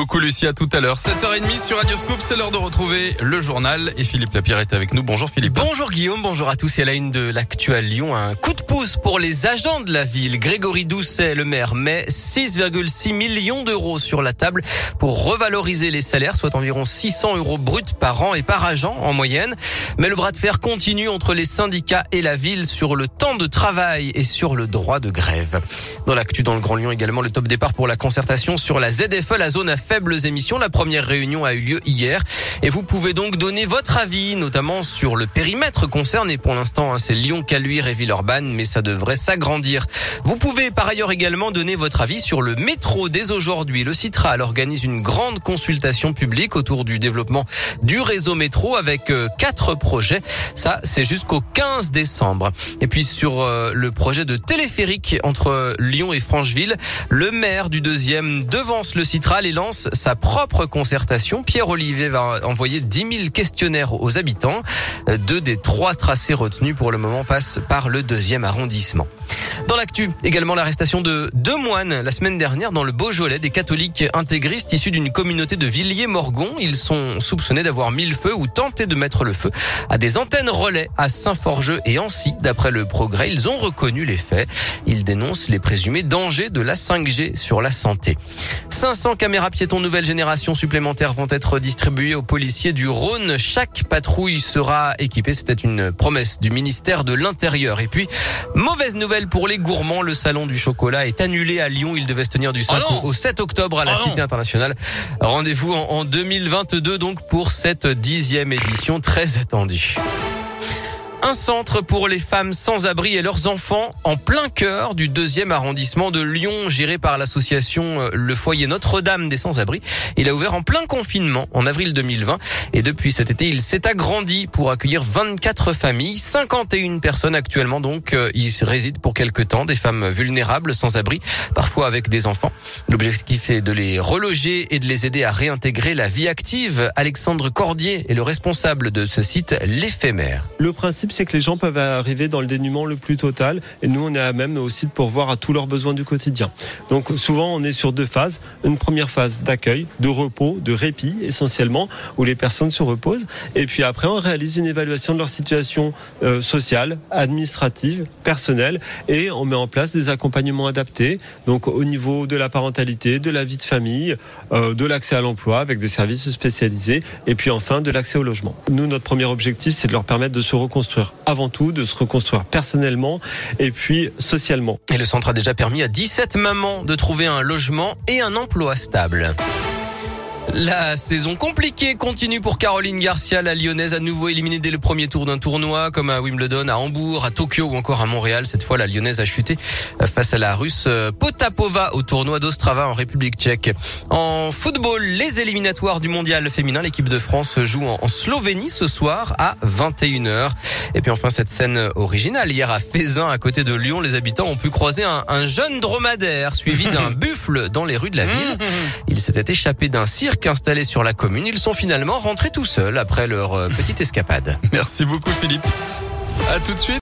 beaucoup Lucie, à tout à l'heure. 7h30 sur Radio Scoop, c'est l'heure de retrouver le journal et Philippe Lapierre est avec nous. Bonjour Philippe. Bonjour Guillaume, bonjour à tous. Et à la une de l'actuel Lyon, un coup de pouce pour les agents de la ville. Grégory Doucet, le maire, met 6,6 millions d'euros sur la table pour revaloriser les salaires, soit environ 600 euros bruts par an et par agent en moyenne. Mais le bras de fer continue entre les syndicats et la ville sur le temps de travail et sur le droit de grève. Dans l'actu dans le Grand Lyon également, le top départ pour la concertation sur la ZFE, la zone à faibles émissions. La première réunion a eu lieu hier et vous pouvez donc donner votre avis, notamment sur le périmètre concerné. Pour l'instant, hein, c'est Lyon, Caluire et Villeurbanne, mais ça devrait s'agrandir. Vous pouvez par ailleurs également donner votre avis sur le métro dès aujourd'hui. Le Citral organise une grande consultation publique autour du développement du réseau métro avec euh, quatre projets. Ça, c'est jusqu'au 15 décembre. Et puis sur euh, le projet de téléphérique entre Lyon et Francheville, le maire du deuxième devance le Citral et lance sa propre concertation. Pierre Olivier va envoyer 10 000 questionnaires aux habitants. Deux des trois tracés retenus pour le moment passent par le deuxième arrondissement. Dans l'actu, également l'arrestation de deux moines la semaine dernière dans le Beaujolais, des catholiques intégristes issus d'une communauté de Villiers-Morgon. Ils sont soupçonnés d'avoir mis le feu ou tenté de mettre le feu à des antennes relais à Saint-Forgeux et Ancy. D'après le progrès, ils ont reconnu les faits. Ils dénoncent les présumés dangers de la 5G sur la santé. 500 caméras piétons nouvelle génération supplémentaires vont être distribuées aux policiers du Rhône. Chaque patrouille sera équipée. C'était une promesse du ministère de l'Intérieur. Et puis, mauvaise nouvelle pour les gourmands. Le salon du chocolat est annulé à Lyon. Il devait se tenir du 5 Oh non au 7 octobre à la Oh non Cité internationale. Rendez-vous en, en 2022 donc pour cette dixième édition très attendue. Un centre pour les femmes sans abri et leurs enfants en plein cœur du deuxième arrondissement de Lyon, géré par l'association euh, Le Foyer Notre-Dame des sans-abri. Il a ouvert en plein confinement en avril 2020 et depuis cet été, il s'est agrandi pour accueillir 24 familles, 51 personnes actuellement donc euh, y résident pour quelque temps, des femmes vulnérables sans abri, parfois avec des enfants. L'objectif est de les reloger et de les aider à réintégrer la vie active. Alexandre Cordier est le responsable de ce site, l'éphémère. C'est que les gens peuvent arriver dans le dénuement le plus total. Et nous, on est à même aussi de pourvoir à tous leurs besoins du quotidien. Donc, souvent, on est sur deux phases. Une première phase d'accueil, de repos, de répit, essentiellement, où les personnes se reposent. Et puis après, on réalise une évaluation de leur situation euh, sociale, administrative, personnelle. Et on met en place des accompagnements adaptés. Donc, au niveau de la parentalité, de la vie de famille, euh, de l'accès à l'emploi avec des services spécialisés. Et puis enfin, de l'accès au logement. Nous, notre premier objectif, c'est de leur permettre de se reconstruire avant tout, de se reconstruire personnellement et puis socialement. Et le centre a déjà permis à 17 mamans de trouver un logement et un emploi stable. La saison compliquée continue pour Caroline Garcia, la lyonnaise à nouveau éliminée dès le premier tour d'un tournoi comme à Wimbledon, à Hambourg, à Tokyo ou encore à Montréal. Cette fois, la lyonnaise a chuté face à la russe Potapova au tournoi d'Ostrava en République tchèque. En football, les éliminatoires du mondial féminin, l'équipe de France joue en Slovénie ce soir à 21h. Et puis enfin, cette scène originale. Hier à Fézin, à côté de Lyon, les habitants ont pu croiser un, un jeune dromadaire suivi d'un buffle dans les rues de la ville. Il s'était échappé d'un cirque installé sur la commune. Ils sont finalement rentrés tout seuls après leur euh, petite escapade. Merci beaucoup Philippe. À tout de suite.